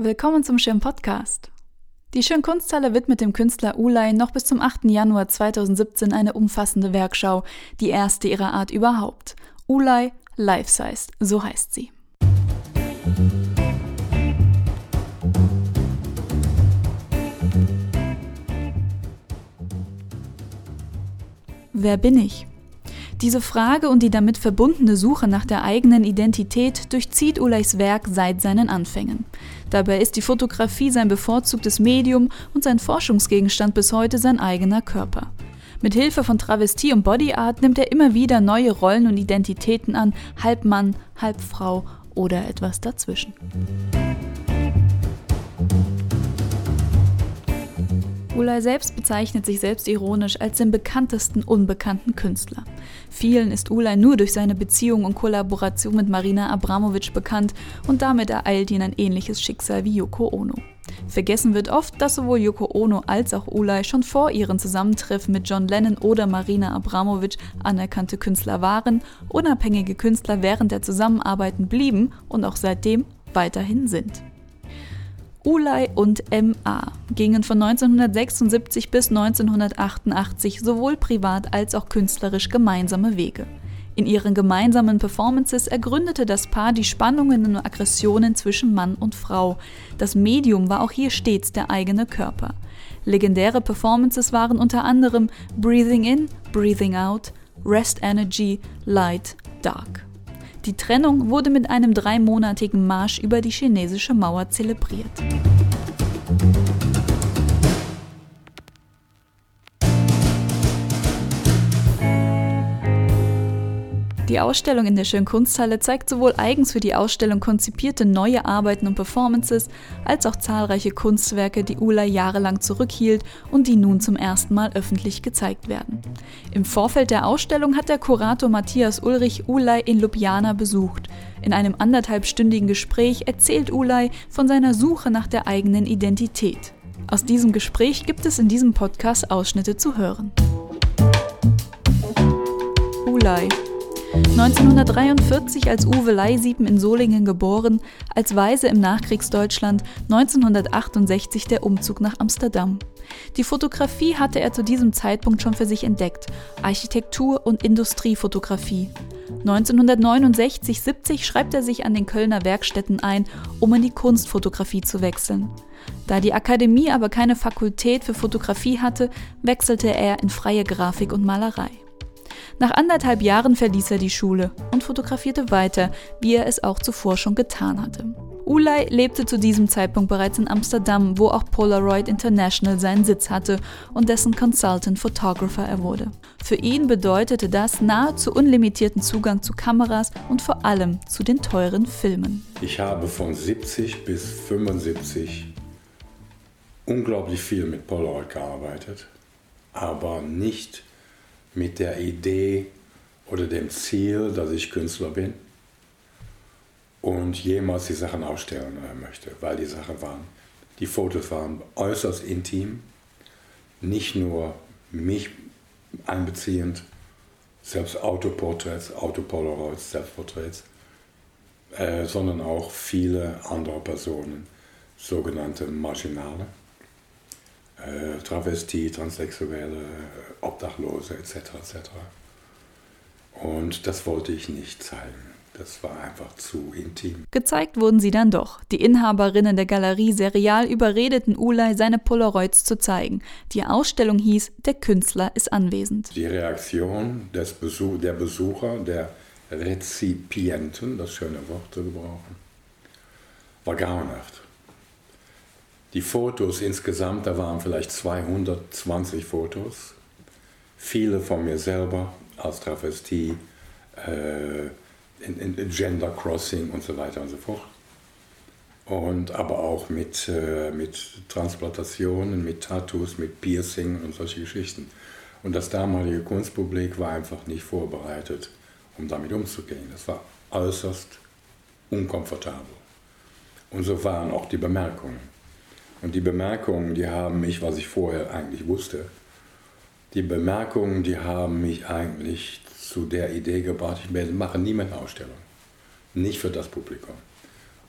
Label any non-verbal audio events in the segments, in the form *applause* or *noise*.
Willkommen zum Schirm Podcast. Die Schön Kunsthalle widmet dem Künstler Ulay noch bis zum 8. Januar 2017 eine umfassende Werkschau, die erste ihrer Art überhaupt. Ulay Life-Sized, so heißt sie. Wer bin ich? Diese Frage und die damit verbundene Suche nach der eigenen Identität durchzieht Ulays Werk seit seinen Anfängen. Dabei ist die Fotografie sein bevorzugtes Medium und sein Forschungsgegenstand bis heute sein eigener Körper. Mit Hilfe von Travestie und Body Art nimmt er immer wieder neue Rollen und Identitäten an, halb Mann, halb Frau oder etwas dazwischen. Ulay selbst bezeichnet sich selbstironisch als den bekanntesten unbekannten Künstler. Vielen ist Ulay nur durch seine Beziehung und Kollaboration mit Marina Abramovic bekannt und damit ereilt ihn ein ähnliches Schicksal wie Yoko Ono. Vergessen wird oft, dass sowohl Yoko Ono als auch Ulay schon vor ihren Zusammentreffen mit John Lennon oder Marina Abramovic anerkannte Künstler waren, unabhängige Künstler während der Zusammenarbeiten blieben und auch seitdem weiterhin sind. Ulay und MA gingen von 1976 bis 1988 sowohl privat als auch künstlerisch gemeinsame Wege. In ihren gemeinsamen Performances ergründete das Paar die Spannungen und Aggressionen zwischen Mann und Frau. Das Medium war auch hier stets der eigene Körper. Legendäre Performances waren unter anderem Breathing In, Breathing Out, Rest Energy, Light, Dark. Die Trennung wurde mit einem dreimonatigen Marsch über die chinesische Mauer zelebriert. Die Ausstellung in der Schönen Kunsthalle zeigt sowohl eigens für die Ausstellung konzipierte neue Arbeiten und Performances, als auch zahlreiche Kunstwerke, die Ula jahrelang zurückhielt und die nun zum ersten Mal öffentlich gezeigt werden. Im Vorfeld der Ausstellung hat der Kurator Matthias Ulrich Ulay in Ljubljana besucht. In einem anderthalbstündigen Gespräch erzählt Ulay von seiner Suche nach der eigenen Identität. Aus diesem Gespräch gibt es in diesem Podcast Ausschnitte zu hören. Ulay 1943 als Uwe Leisiepen in Solingen geboren, als Weise im Nachkriegsdeutschland, 1968 der Umzug nach Amsterdam. Die Fotografie hatte er zu diesem Zeitpunkt schon für sich entdeckt, Architektur- und Industriefotografie. 1969-70 schreibt er sich an den Kölner Werkstätten ein, um in die Kunstfotografie zu wechseln. Da die Akademie aber keine Fakultät für Fotografie hatte, wechselte er in freie Grafik und Malerei. Nach anderthalb Jahren verließ er die Schule und fotografierte weiter, wie er es auch zuvor schon getan hatte. Ulay lebte zu diesem Zeitpunkt bereits in Amsterdam, wo auch Polaroid International seinen Sitz hatte und dessen Consultant Photographer er wurde. Für ihn bedeutete das nahezu unlimitierten Zugang zu Kameras und vor allem zu den teuren Filmen. Ich habe von 70 bis 75 unglaublich viel mit Polaroid gearbeitet, aber nicht mit der Idee oder dem Ziel, dass ich Künstler bin und jemals die Sachen ausstellen möchte, weil die Sachen waren, die Fotos waren äußerst intim, nicht nur mich einbeziehend, selbst Autoporträts, Autopolaroids, Selbstporträts, äh, sondern auch viele andere Personen, sogenannte Marginale äh, Travestie, Transsexuelle, Obdachlose etc. etc. Und das wollte ich nicht zeigen. Das war einfach zu intim. Gezeigt wurden sie dann doch. Die Inhaberinnen der Galerie Serial überredeten Ulay, seine Polaroids zu zeigen. Die Ausstellung hieß Der Künstler ist anwesend. Die Reaktion des Besuch, der Besucher, der Rezipienten, das schöne Wort zu gebrauchen, war grauenhaft. Die Fotos insgesamt, da waren vielleicht 220 Fotos, viele von mir selber als Travestie, äh, in, in, Gender Crossing und so weiter und so fort. Und aber auch mit, äh, mit Transplantationen, mit Tattoos, mit Piercing und solche Geschichten. Und das damalige Kunstpublik war einfach nicht vorbereitet, um damit umzugehen. Das war äußerst unkomfortabel. Und so waren auch die Bemerkungen. Und die Bemerkungen, die haben mich, was ich vorher eigentlich wusste, die Bemerkungen, die haben mich eigentlich zu der Idee gebracht, ich mache nie mehr eine Ausstellung. Nicht für das Publikum.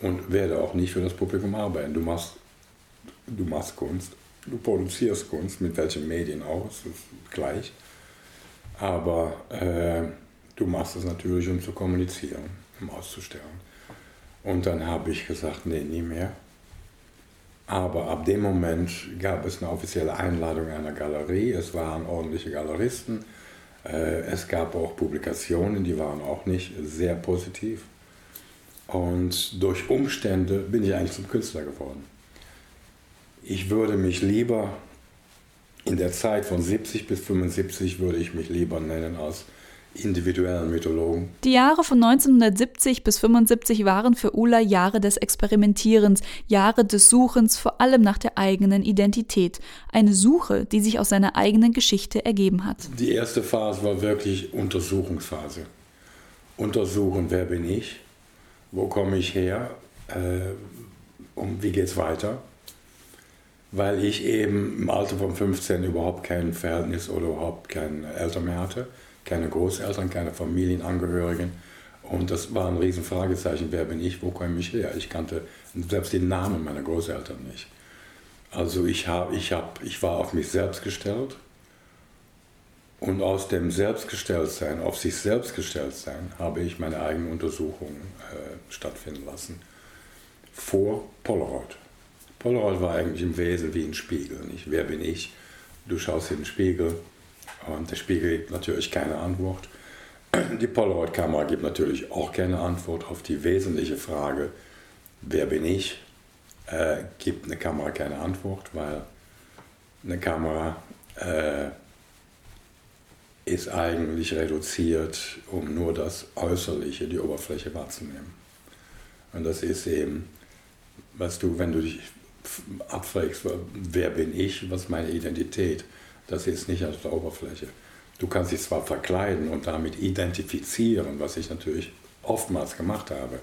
und werde auch nicht für das Publikum arbeiten. Du machst, du machst Kunst, du produzierst Kunst, mit welchen Medien auch, das ist gleich. Aber äh, du machst es natürlich, um zu kommunizieren, um auszustellen. Und dann habe ich gesagt, nee, nie mehr. Aber ab dem Moment gab es eine offizielle Einladung einer Galerie. Es waren ordentliche Galeristen. Äh, es gab auch Publikationen, die waren auch nicht sehr positiv. Und durch Umstände bin ich eigentlich zum Künstler geworden. Ich würde mich lieber in der Zeit von 70 bis 75 würde ich mich lieber nennen als individuellen Mythologen. Die Jahre von 1970 bis 75 waren für Ula Jahre des Experimentierens, Jahre des Suchens, vor allem nach der eigenen Identität. Eine Suche, die sich aus seiner eigenen Geschichte ergeben hat. Die erste Phase war wirklich Untersuchungsphase. Untersuchen, wer bin ich, wo komme ich her äh, und wie geht es weiter. Weil ich eben im Alter von 15 überhaupt kein Verhältnis oder überhaupt keine Eltern mehr hatte keine Großeltern, keine Familienangehörigen. Und das war ein Riesenfragezeichen, wer bin ich, wo komme ich her? Ich kannte selbst den Namen meiner Großeltern nicht. Also ich, hab, ich, hab, ich war auf mich selbst gestellt und aus dem Selbstgestelltsein, auf sich selbst gestellt sein, habe ich meine eigene Untersuchung äh, stattfinden lassen. Vor Polaroid. Polaroid war eigentlich im Wesen wie ein Spiegel. Nicht? Wer bin ich? Du schaust in den Spiegel, und der Spiegel gibt natürlich keine Antwort. Die Polaroid-Kamera gibt natürlich auch keine Antwort auf die wesentliche Frage, wer bin ich? Äh, gibt eine Kamera keine Antwort, weil eine Kamera äh, ist eigentlich reduziert, um nur das Äußerliche, die Oberfläche wahrzunehmen. Und das ist eben, was du, wenn du dich abfragst, wer bin ich, was ist meine Identität, das ist nicht der Oberfläche. Du kannst dich zwar verkleiden und damit identifizieren, was ich natürlich oftmals gemacht habe,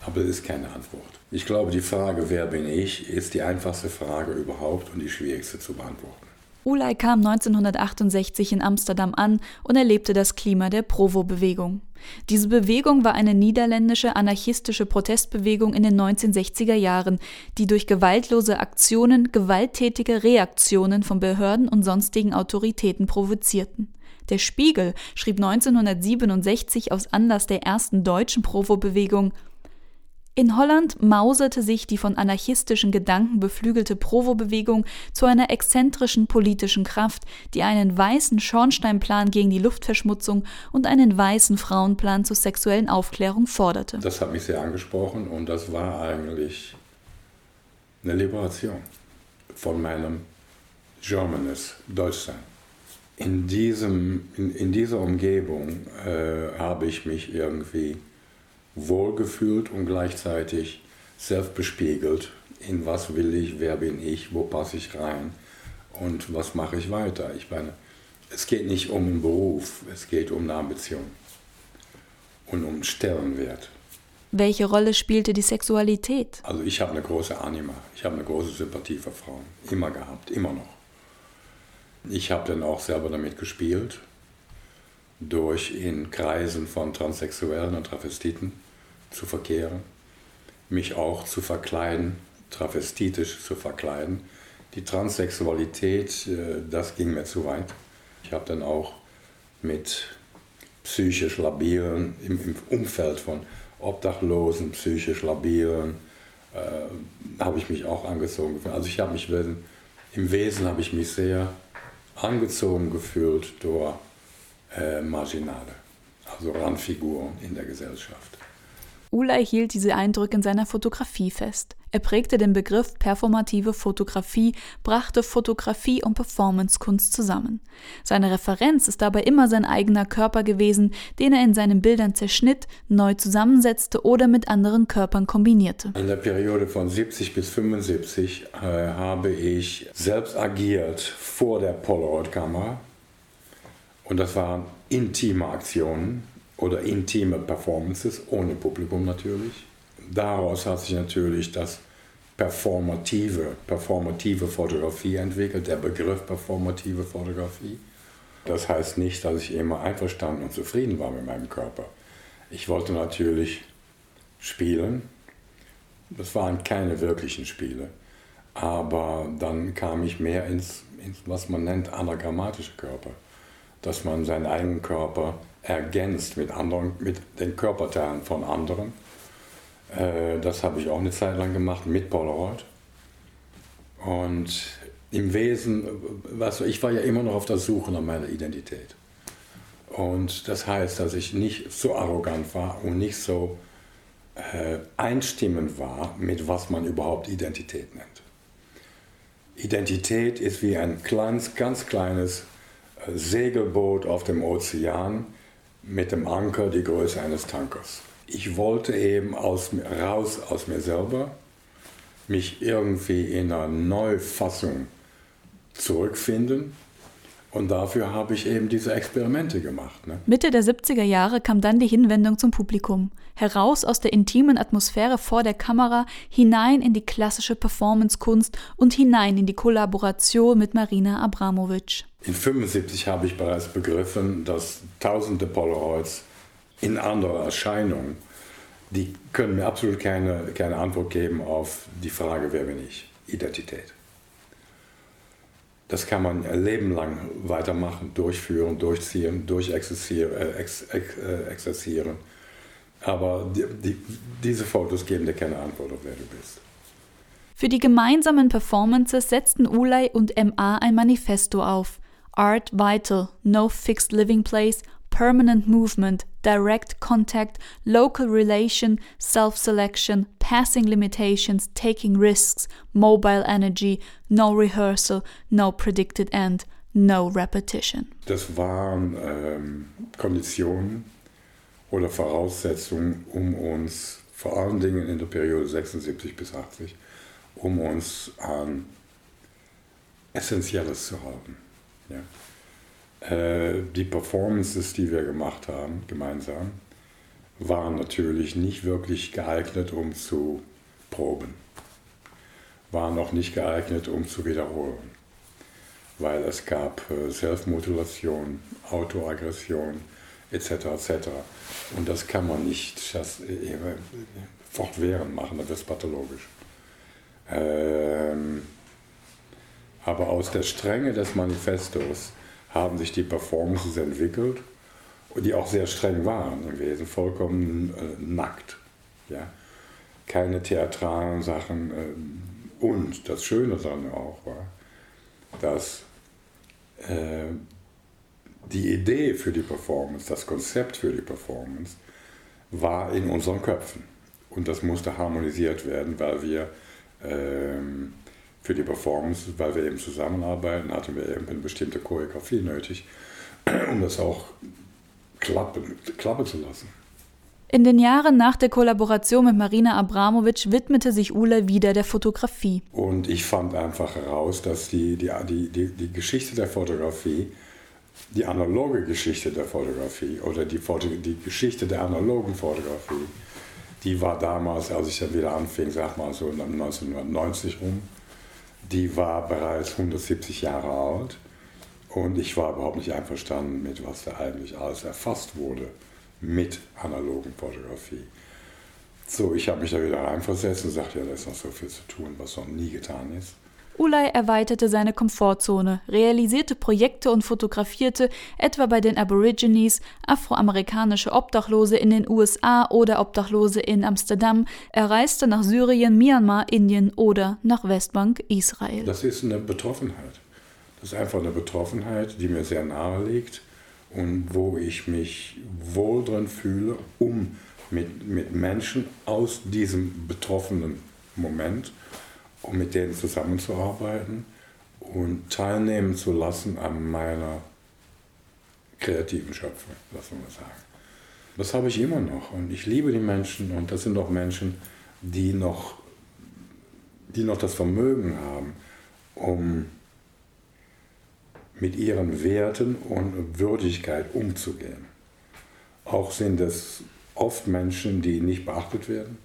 aber das ist keine Antwort. Ich glaube, die Frage, wer bin ich, ist die einfachste Frage überhaupt und die schwierigste zu beantworten. Ulay kam 1968 in Amsterdam an und erlebte das Klima der Provo-Bewegung. Diese Bewegung war eine niederländische anarchistische Protestbewegung in den 1960er Jahren, die durch gewaltlose Aktionen gewalttätige Reaktionen von Behörden und sonstigen Autoritäten provozierten. Der Spiegel schrieb 1967 aus Anlass der ersten deutschen Provo-Bewegung in Holland mauserte sich die von anarchistischen Gedanken beflügelte Provo-Bewegung zu einer exzentrischen politischen Kraft, die einen weißen Schornsteinplan gegen die Luftverschmutzung und einen weißen Frauenplan zur sexuellen Aufklärung forderte. Das hat mich sehr angesprochen und das war eigentlich eine Liberation von meinem Germanist, Deutschsein. In, diesem, in, in dieser Umgebung äh, habe ich mich irgendwie wohlgefühlt und gleichzeitig selbst bespiegelt, in was will ich, wer bin ich, wo passe ich rein und was mache ich weiter. Ich meine, es geht nicht um einen Beruf, es geht um eine Ambition und um Stellenwert. Welche Rolle spielte die Sexualität? Also ich habe eine große Anima, ich habe eine große Sympathie für Frauen, immer gehabt, immer noch. Ich habe dann auch selber damit gespielt, durch in Kreisen von Transsexuellen und Travestiten zu verkehren, mich auch zu verkleiden, travestitisch zu verkleiden. Die Transsexualität, äh, das ging mir zu weit. Ich habe dann auch mit psychisch labilen, im, im Umfeld von Obdachlosen, psychisch labilen, äh, habe ich mich auch angezogen gefühlt. Also ich habe mich, im Wesen habe ich mich sehr angezogen gefühlt durch äh, Marginale, also Randfiguren in der Gesellschaft. Ulay hielt diese Eindrücke in seiner Fotografie fest. Er prägte den Begriff performative Fotografie, brachte Fotografie und Performancekunst zusammen. Seine Referenz ist dabei immer sein eigener Körper gewesen, den er in seinen Bildern zerschnitt, neu zusammensetzte oder mit anderen Körpern kombinierte. In der Periode von 70 bis 75 äh, habe ich selbst agiert vor der Polaroid-Kamera. Und das waren intime Aktionen oder intime Performances, ohne Publikum natürlich. Daraus hat sich natürlich das performative, performative Fotografie entwickelt, der Begriff performative Fotografie. Das heißt nicht, dass ich immer einverstanden und zufrieden war mit meinem Körper. Ich wollte natürlich spielen Das waren keine wirklichen Spiele. Aber dann kam ich mehr ins, ins was man nennt, anagrammatische Körper. Dass man seinen eigenen Körper ergänzt mit, anderen, mit den Körperteilen von anderen. Äh, das habe ich auch eine Zeit lang gemacht mit Polaroid. Und im Wesen, weißt du, ich war ja immer noch auf der Suche nach meiner Identität. Und das heißt, dass ich nicht so arrogant war und nicht so äh, einstimmend war, mit was man überhaupt Identität nennt. Identität ist wie ein kleines, ganz kleines äh, Segelboot auf dem Ozean mit dem Anker die Größe eines Tankers. Ich wollte eben aus, raus aus mir selber, mich irgendwie in einer Neufassung zurückfinden und dafür habe ich eben diese Experimente gemacht. Ne? Mitte der 70er Jahre kam dann die Hinwendung zum Publikum. Heraus aus der intimen Atmosphäre vor der Kamera, hinein in die klassische Performancekunst und hinein in die Kollaboration mit Marina Abramovic. In 75 habe ich bereits begriffen, dass tausende Polaroids in anderer Erscheinung, die können mir absolut keine, keine Antwort geben auf die Frage, wer bin ich? Identität. Das kann man ein Leben lang weitermachen, durchführen, durchziehen, durchexerzieren. Äh, ex, ex, äh. Aber die, die, diese Fotos geben dir keine Antwort auf wer du bist. Für die gemeinsamen Performances setzten Ulay und MA ein Manifesto auf. Art Vital, No Fixed Living Place, Permanent Movement, Direct Contact, Local Relation, Self-Selection, Passing Limitations, Taking Risks, Mobile Energy, No Rehearsal, No Predicted End, No Repetition. Das waren ähm, Konditionen oder Voraussetzungen, um uns vor allen Dingen in der Periode 76 bis 80, um uns an Essentielles zu halten. Ja. Äh, die Performances, die wir gemacht haben, gemeinsam, waren natürlich nicht wirklich geeignet, um zu proben. Waren auch nicht geeignet, um zu wiederholen. Weil es gab äh, Autoaggression etc. etc. Und das kann man nicht das, äh, fortwährend machen, das ist pathologisch. Ähm, aber aus der Strenge des Manifestos haben sich die Performances entwickelt, die auch sehr streng waren im Wesen, vollkommen äh, nackt. Ja? Keine theatralen Sachen. Äh, und das Schöne daran auch war, dass äh, die Idee für die Performance, das Konzept für die Performance, war in unseren Köpfen. Und das musste harmonisiert werden, weil wir ähm, für die Performance, weil wir eben zusammenarbeiten, hatten wir eben eine bestimmte Choreografie nötig, *clears throat* um das auch klappen, klappen zu lassen. In den Jahren nach der Kollaboration mit Marina Abramovic widmete sich Ule wieder der Fotografie. Und ich fand einfach heraus, dass die, die, die, die, Geschichte der Fotografie, die analoge Geschichte der Fotografie oder die, Foto, die Geschichte der analogen Fotografie, die war damals, als ich dann wieder anfing, sag mal so 1990 rum, die war bereits 170 Jahre alt und ich war überhaupt nicht einverstanden mit, was da eigentlich alles erfasst wurde mit analogen Fotografie. So, ich habe mich da wieder reinversetzt und sagte, ja, da ist noch so viel zu tun, was noch nie getan ist. Ulay erweiterte seine Komfortzone, realisierte Projekte und fotografierte etwa bei den Aborigines, afroamerikanische Obdachlose in den USA oder Obdachlose in Amsterdam. Er reiste nach Syrien, Myanmar, Indien oder nach Westbank, Israel. Das ist eine Betroffenheit. Das ist einfach eine Betroffenheit, die mir sehr nahe liegt und wo ich mich wohl drin fühle, um mit, mit Menschen aus diesem betroffenen Moment um mit denen zusammenzuarbeiten und teilnehmen zu lassen an meiner kreativen Schöpfung, lassen wir sagen. Das habe ich immer noch und ich liebe die Menschen und das sind auch Menschen, die noch, die noch das Vermögen haben, um mit ihren Werten und Würdigkeit umzugehen. Auch sind es oft Menschen, die nicht beachtet werden,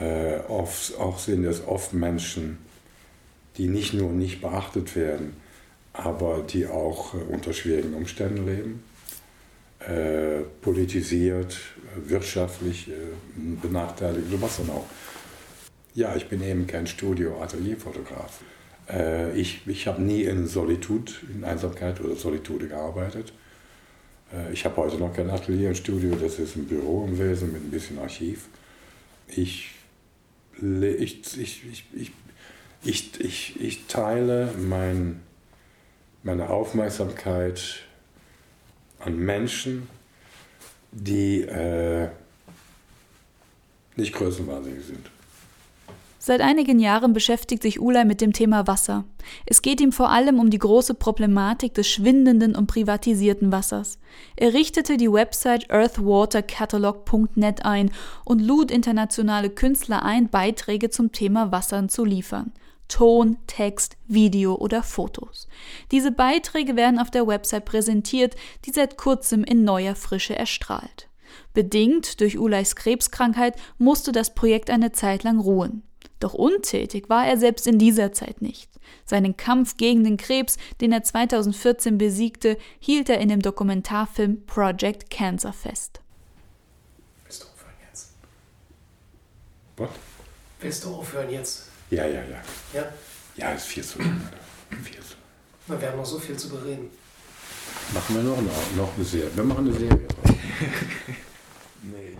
äh, oft, auch sind es oft Menschen, die nicht nur nicht beachtet werden, aber die auch äh, unter schwierigen Umständen leben, äh, politisiert, wirtschaftlich äh, benachteiligt, was dann auch. Ja, ich bin eben kein Studio-Atelierfotograf. Äh, ich ich habe nie in Solitud, in Einsamkeit oder Solitude gearbeitet. Äh, ich habe heute noch kein Atelier, ein Studio, das ist ein Büro im Wesen mit ein bisschen Archiv. Ich, ich, ich, ich, ich, ich, ich teile mein, meine Aufmerksamkeit an Menschen, die äh, nicht größenwahnsinnig sind. Seit einigen Jahren beschäftigt sich Ulay mit dem Thema Wasser. Es geht ihm vor allem um die große Problematik des schwindenden und privatisierten Wassers. Er richtete die Website earthwatercatalog.net ein und lud internationale Künstler ein, Beiträge zum Thema Wassern zu liefern. Ton, Text, Video oder Fotos. Diese Beiträge werden auf der Website präsentiert, die seit kurzem in neuer Frische erstrahlt. Bedingt durch Ulays Krebskrankheit musste das Projekt eine Zeit lang ruhen. Doch untätig war er selbst in dieser Zeit nicht. Seinen Kampf gegen den Krebs, den er 2014 besiegte, hielt er in dem Dokumentarfilm Project Cancer fest. Willst du aufhören jetzt? Was? Willst du aufhören jetzt? Ja, ja, ja. Ja? Ja, ist viel zu lang. Alter. Viel zu. Na, wir haben noch so viel zu bereden. Machen wir noch, noch, noch eine Serie. Wir machen eine Serie. *laughs* nee,